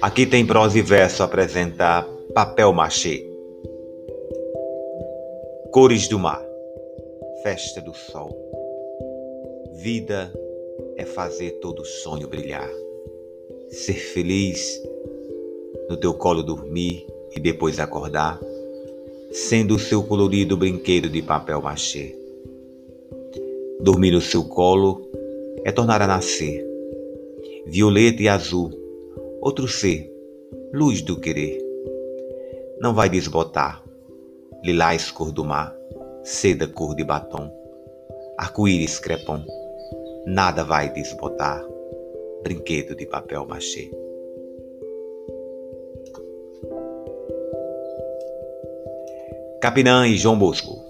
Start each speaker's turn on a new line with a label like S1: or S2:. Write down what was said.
S1: Aqui tem prosa e verso apresentar papel machê. Cores do mar, festa do sol. Vida é fazer todo sonho brilhar. Ser feliz, no teu colo dormir e depois acordar, sendo o seu colorido brinquedo de papel machê. Dormir no seu colo é tornar a nascer, violeta e azul outro ser, luz do querer. Não vai desbotar, lilás cor do mar, seda cor de batom, arco-íris crepom, nada vai desbotar, brinquedo de papel machê. Capinã e João Bosco